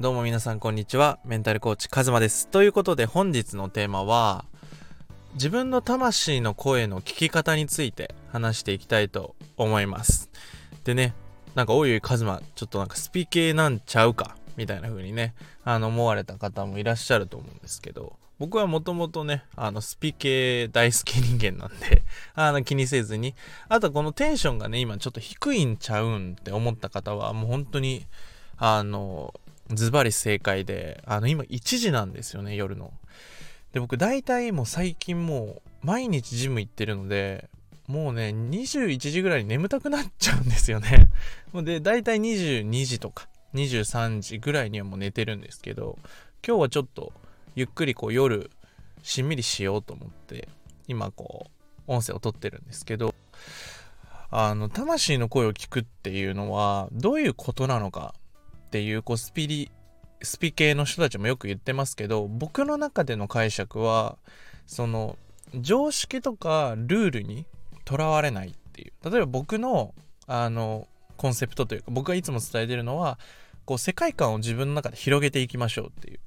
どうも皆さんこんにちは。メンタルコーチカズマです。ということで本日のテーマは、自分の魂の声の聞き方について話していきたいと思います。でね、なんかおいおいカズマ、ちょっとなんかスピ系なんちゃうかみたいな風にね、あの思われた方もいらっしゃると思うんですけど、僕はもともとね、あの、スピ系大好き人間なんで あの、気にせずに。あと、このテンションがね、今ちょっと低いんちゃうんって思った方は、もう本当に、あの、ズバリ正解で、あの、今1時なんですよね、夜の。で、僕大体もう最近もう毎日ジム行ってるので、もうね、21時ぐらいに眠たくなっちゃうんですよね。で、大体22時とか23時ぐらいにはもう寝てるんですけど、今日はちょっとゆっくりこう夜しんみりしようと思って、今こう音声を撮ってるんですけど、あの、魂の声を聞くっていうのはどういうことなのかっていうこうスピリスピ系の人たちもよく言ってますけど僕の中での解釈はその常識とかルールにとらわれないっていう。例えば僕のあのコンセプトというか僕がいつも伝えてるのはこう世界観を自分の中で広げていきましょうっていう。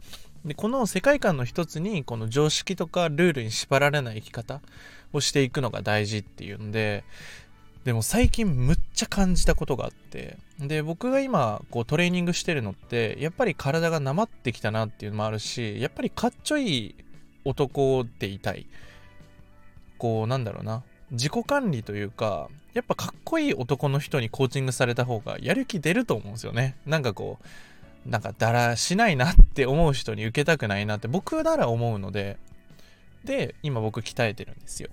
でこの世界観の一つにこの常識とかルールに縛られない生き方をしていくのが大事っていうんででも最近むっちゃ感じたことがあってで僕が今こうトレーニングしてるのってやっぱり体がなまってきたなっていうのもあるしやっぱりかっちょいい男でいたい。こうなんだろうな。自己管理というかやっぱかっこいい男の人にコーチングされた方がやる気出ると思うんですよね。なんかこうなんかだらしないなって思う人に受けたくないなって僕なら思うのでで今僕鍛えてるんですよ。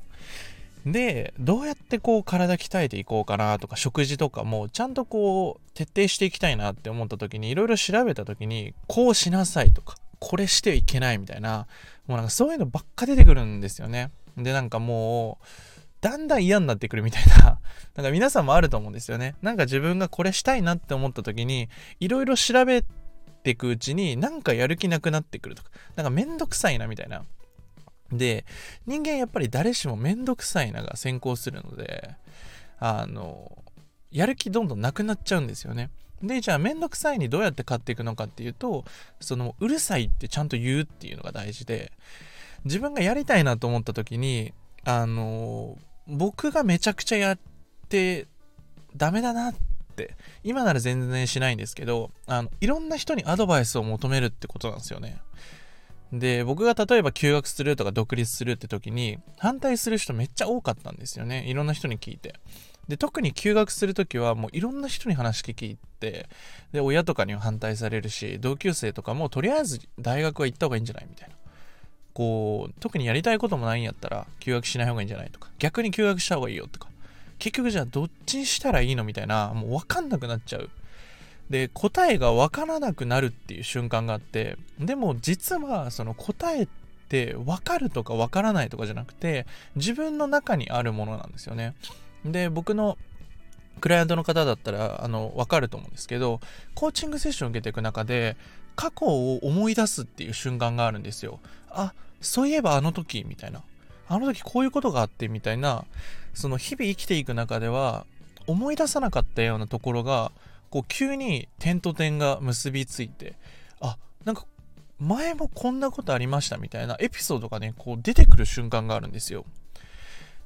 で、どうやってこう体鍛えていこうかなとか食事とかもちゃんとこう徹底していきたいなって思った時にいろいろ調べた時にこうしなさいとかこれしてはいけないみたいなもうなんかそういうのばっか出てくるんですよね。でなんかもうだんだん嫌になってくるみたいな なんか皆さんもあると思うんですよね。なんか自分がこれしたいなって思った時にいろいろ調べていくうちになんかやる気なくなってくるとかなんかめんどくさいなみたいなで、人間やっぱり誰しもめんどくさいなが先行するので、あの、やる気どんどんなくなっちゃうんですよね。で、じゃあめんどくさいにどうやって買っていくのかっていうと、その、うるさいってちゃんと言うっていうのが大事で、自分がやりたいなと思った時に、あの、僕がめちゃくちゃやってダメだなって、今なら全然しないんですけど、あの、いろんな人にアドバイスを求めるってことなんですよね。で、僕が例えば休学するとか独立するって時に、反対する人めっちゃ多かったんですよね。いろんな人に聞いて。で、特に休学する時はもういろんな人に話聞いて、で、親とかには反対されるし、同級生とかもとりあえず大学は行った方がいいんじゃないみたいな。こう、特にやりたいこともないんやったら休学しない方がいいんじゃないとか、逆に休学した方がいいよとか、結局じゃあどっちにしたらいいのみたいな、もうわかんなくなっちゃう。で答えが分からなくなるっていう瞬間があってでも実はその答えって分かるとか分からないとかじゃなくて自分の中にあるものなんですよね。で僕のクライアントの方だったらあの分かると思うんですけどコーチングセッションを受けていく中で過去を思い出すっていう瞬間があるんですよ。あそういえばあの時みたいな。あの時こういうことがあってみたいな。その日々生きていく中では思い出さなかったようなところがこう急に点と点が結びついてあなんか前もこんなことありましたみたいなエピソードがねこう出てくる瞬間があるんですよ。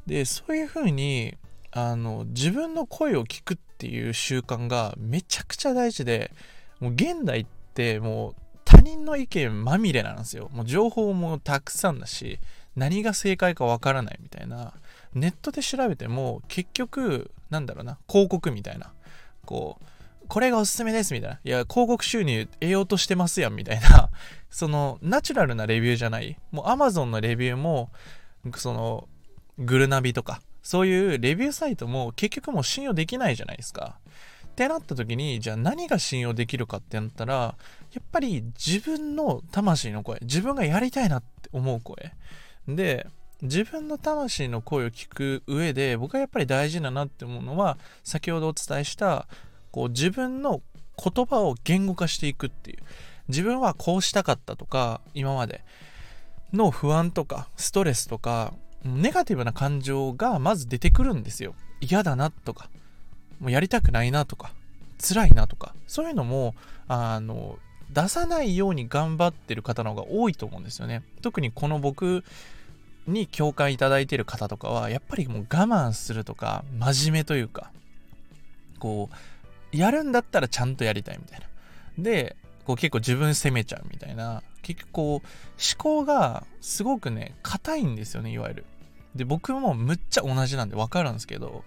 でそういう風にあの自分の声を聞くっていう習慣がめちゃくちゃ大事でもう現代ってもう他人の意見まみれなんですよ。もう情報もたくさんだし何が正解かわからないみたいな。ネットで調べても結局なんだろうな広告みたいな。こうこれがおすすめですみたいな。いや、広告収入得ようとしてますやんみたいな。その、ナチュラルなレビューじゃない。もう Amazon のレビューも、その、グルナビとか、そういうレビューサイトも結局もう信用できないじゃないですか。ってなった時に、じゃあ何が信用できるかってなったら、やっぱり自分の魂の声、自分がやりたいなって思う声。で、自分の魂の声を聞く上で、僕はやっぱり大事だなって思うのは、先ほどお伝えした、こう自分の言葉を言語化していくっていう。自分はこうしたかったとか今までの不安とかストレスとかネガティブな感情がまず出てくるんですよ。嫌だなとかもうやりたくないなとか辛いなとかそういうのもあの出さないように頑張ってる方の方が多いと思うんですよね。特にこの僕に共感いただいてる方とかはやっぱりもう我慢するとか真面目というかこうやるんだったらちゃんとやりたいみたいな。でこう結構自分責めちゃうみたいな。結局こう思考がすごくね硬いんですよねいわゆる。で僕もむっちゃ同じなんで分かるんですけど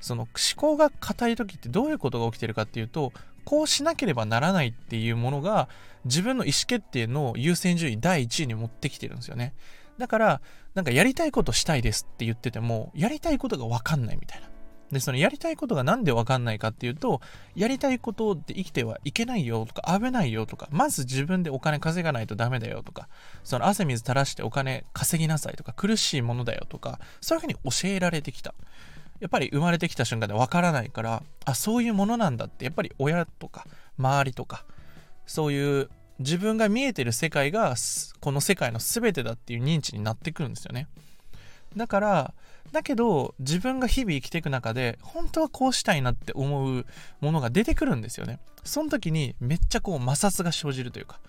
その思考が硬い時ってどういうことが起きてるかっていうとこうしなければならないっていうものが自分の意思決定の優先順位第1位に持ってきてるんですよね。だからなんかやりたいことしたいですって言っててもやりたいことが分かんないみたいな。で、そのやりたいことが何でわかんないかっていうと、やりたいことで生きてはいけないよとか、危ないよとか、まず自分でお金稼がないとダメだよとか、その汗水垂らしてお金稼ぎなさいとか、苦しいものだよとか、そういうふうに教えられてきた。やっぱり生まれてきた瞬間でわからないから、あ、そういうものなんだって、やっぱり親とか、周りとか、そういう自分が見えてる世界が、この世界の全てだっていう認知になってくるんですよね。だから、だけど自分が日々生きていく中で本当はこうしたいなって思うものが出てくるんですよね。その時にめっちゃこう摩擦が生じるというか。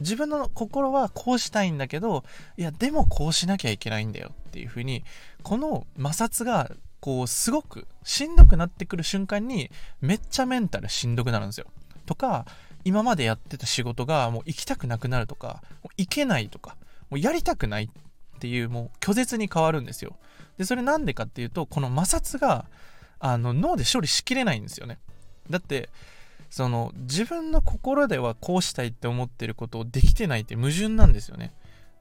自分の心はこうしたいんだけどいやでもこうしなきゃいけないんだよっていう風にこの摩擦がこうすごくしんどくなってくる瞬間にめっちゃメンタルしんどくなるんですよ。とか今までやってた仕事がもう行きたくなくなるとかもう行けないとかもうやりたくないっっていうもう拒絶に変わるんですよで、それなんでかっていうと、この摩擦が、あの、脳で処理しきれないんですよね。だって、その、自分の心ではこうしたいって思ってることをできてないって矛盾なんですよね。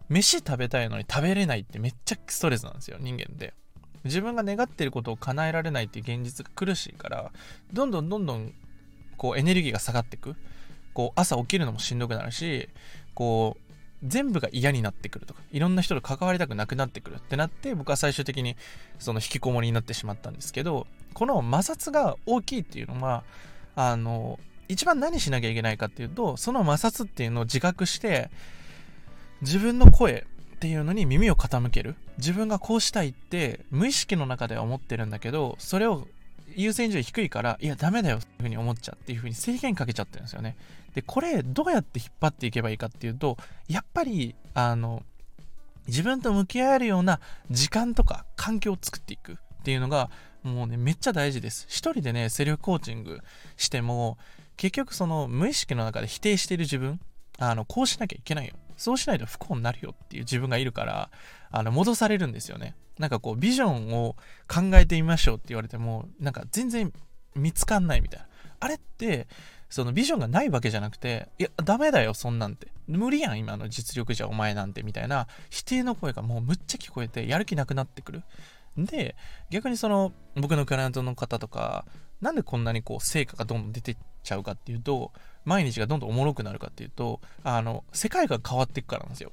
飯食べたいのに食べれないってめっちゃストレスなんですよ、人間で。自分が願ってることを叶えられないっていう現実が苦しいから、どんどんどんどん、こう、エネルギーが下がっていく。こう、朝起きるのもしんどくなるし、こう、全部が嫌になってくるとか、いろんな人と関わりたくなくなってくるってなって、僕は最終的にその引きこもりになってしまったんですけど、この摩擦が大きいっていうのは、あの、一番何しなきゃいけないかっていうと、その摩擦っていうのを自覚して、自分の声っていうのに耳を傾ける。自分がこうしたいって無意識の中では思ってるんだけど、それを優先順位低いから、いや、ダメだよっていうふうに思っちゃうっていうふうに制限かけちゃってるんですよね。で、これ、どうやって引っ張っていけばいいかっていうと、やっぱり、あの、自分と向き合えるような時間とか環境を作っていくっていうのが、もうね、めっちゃ大事です。一人でね、セルフコーチングしても、結局その無意識の中で否定している自分、あの、こうしなきゃいけないよ。そうしないと不幸になるよっていう自分がいるから、あの、戻されるんですよね。なんかこう、ビジョンを考えてみましょうって言われても、なんか全然見つかんないみたいな。あれって、そのビジョンがないわけじゃなくて、いや、ダメだよ、そんなんて。無理やん、今の実力じゃお前なんて、みたいな否定の声がもうむっちゃ聞こえて、やる気なくなってくる。で、逆にその、僕のクライアントの方とか、なんでこんなにこう、成果がどんどん出てっちゃうかっていうと、毎日がどんどんおもろくなるかっていうと、あの、世界が変わっていくからなんですよ。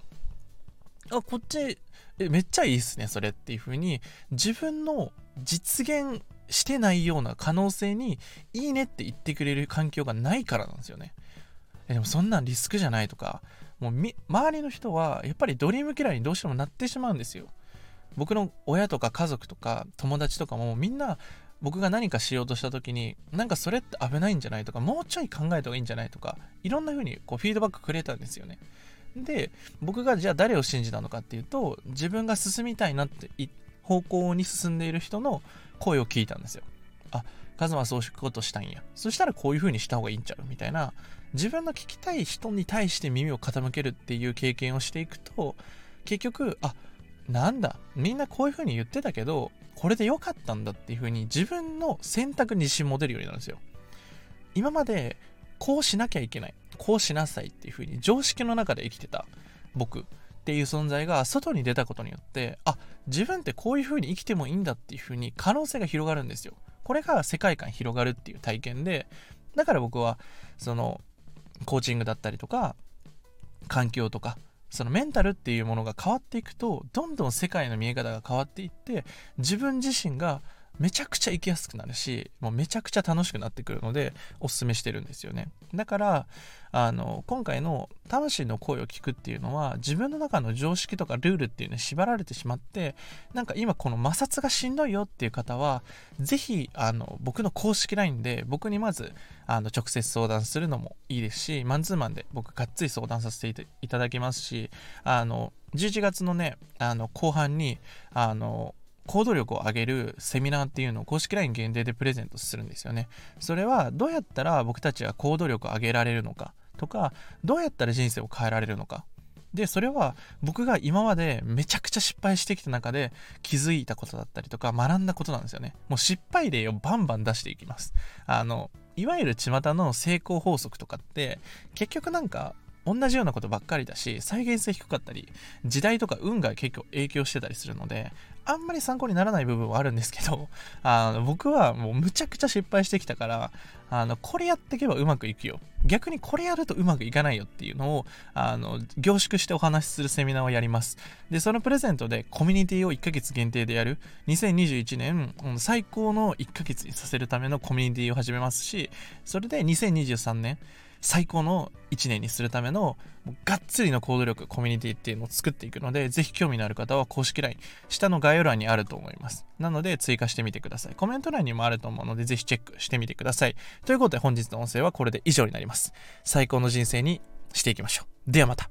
あ、こっち、え、めっちゃいいっすね、それっていう風に、自分の実現してないような可能性にいいねって言ってくれる環境がないからなんですよね。でもそんなんリスクじゃないとか、もう周りの人はやっぱりドリームキラーにどうしてもなってしまうんですよ。僕の親とか家族とか友達とかもみんな僕が何かしようとした時になんかそれって危ないんじゃないとかもうちょい考えた方がいいんじゃないとかいろんな風にこうフィードバックくれたんですよね。で僕がじゃあ誰を信じたのかっていうと自分が進みたいなって方向に進んでいる人の声を聞いたんですよ。あ、カズマはそういうことしたんや。そしたらこういう風にした方がいいんちゃう？みたいな、自分の聞きたい人に対して耳を傾けるっていう経験をしていくと、結局、あっ、なんだ、みんなこういう風に言ってたけど、これで良かったんだっていう風に自分の選択に自信持てるようになるんですよ。今までこうしなきゃいけない。こうしなさいっていう風に常識の中で生きてた僕。っていう存在が外に出たことによってあ自分ってこういう風に生きてもいいんだっていう風に可能性が広がるんですよこれが世界観広がるっていう体験でだから僕はそのコーチングだったりとか環境とかそのメンタルっていうものが変わっていくとどんどん世界の見え方が変わっていって自分自身がめちゃくちゃ生きやすくなるしもうめちゃくちゃ楽しくなってくるのでおすすめしてるんですよね。だからあの今回の魂の声を聞くっていうのは自分の中の常識とかルールっていうのに縛られてしまってなんか今この摩擦がしんどいよっていう方は是非あの僕の公式 LINE で僕にまずあの直接相談するのもいいですしマンツーマンで僕がっつり相談させていただきますしあの11月のねあの後半にあの行動力を上げるセミナーっていうのを公式 LINE 限定でプレゼントするんですよね。それはどうやったら僕たちは行動力を上げられるのかとか、どうやったら人生を変えられるのか。で、それは僕が今までめちゃくちゃ失敗してきた中で気づいたことだったりとか学んだことなんですよね。もう失敗例をバンバン出していきます。あの、いわゆる巷の成功法則とかって結局なんか同じようなことばっかりだし再現性低かったり時代とか運が結構影響してたりするのであんまり参考にならない部分はあるんですけど あの僕はもうむちゃくちゃ失敗してきたからあのこれやっていけばうまくいくよ。逆にこれやるとうまくいかないよっていうのをあの凝縮してお話しするセミナーをやります。でそのプレゼントでコミュニティを1ヶ月限定でやる。2021年最高の1ヶ月にさせるためのコミュニティを始めますしそれで2023年最高の1年にするためのがっつりの行動力コミュニティっていうのを作っていくのでぜひ興味のある方は公式 LINE 下の概要欄にあると思います。なので追加してみてください。コメント欄にもあると思うのでぜひチェックしてみてください。ということで本日の音声はこれで以上になります。最高の人生にしていきましょう。ではまた。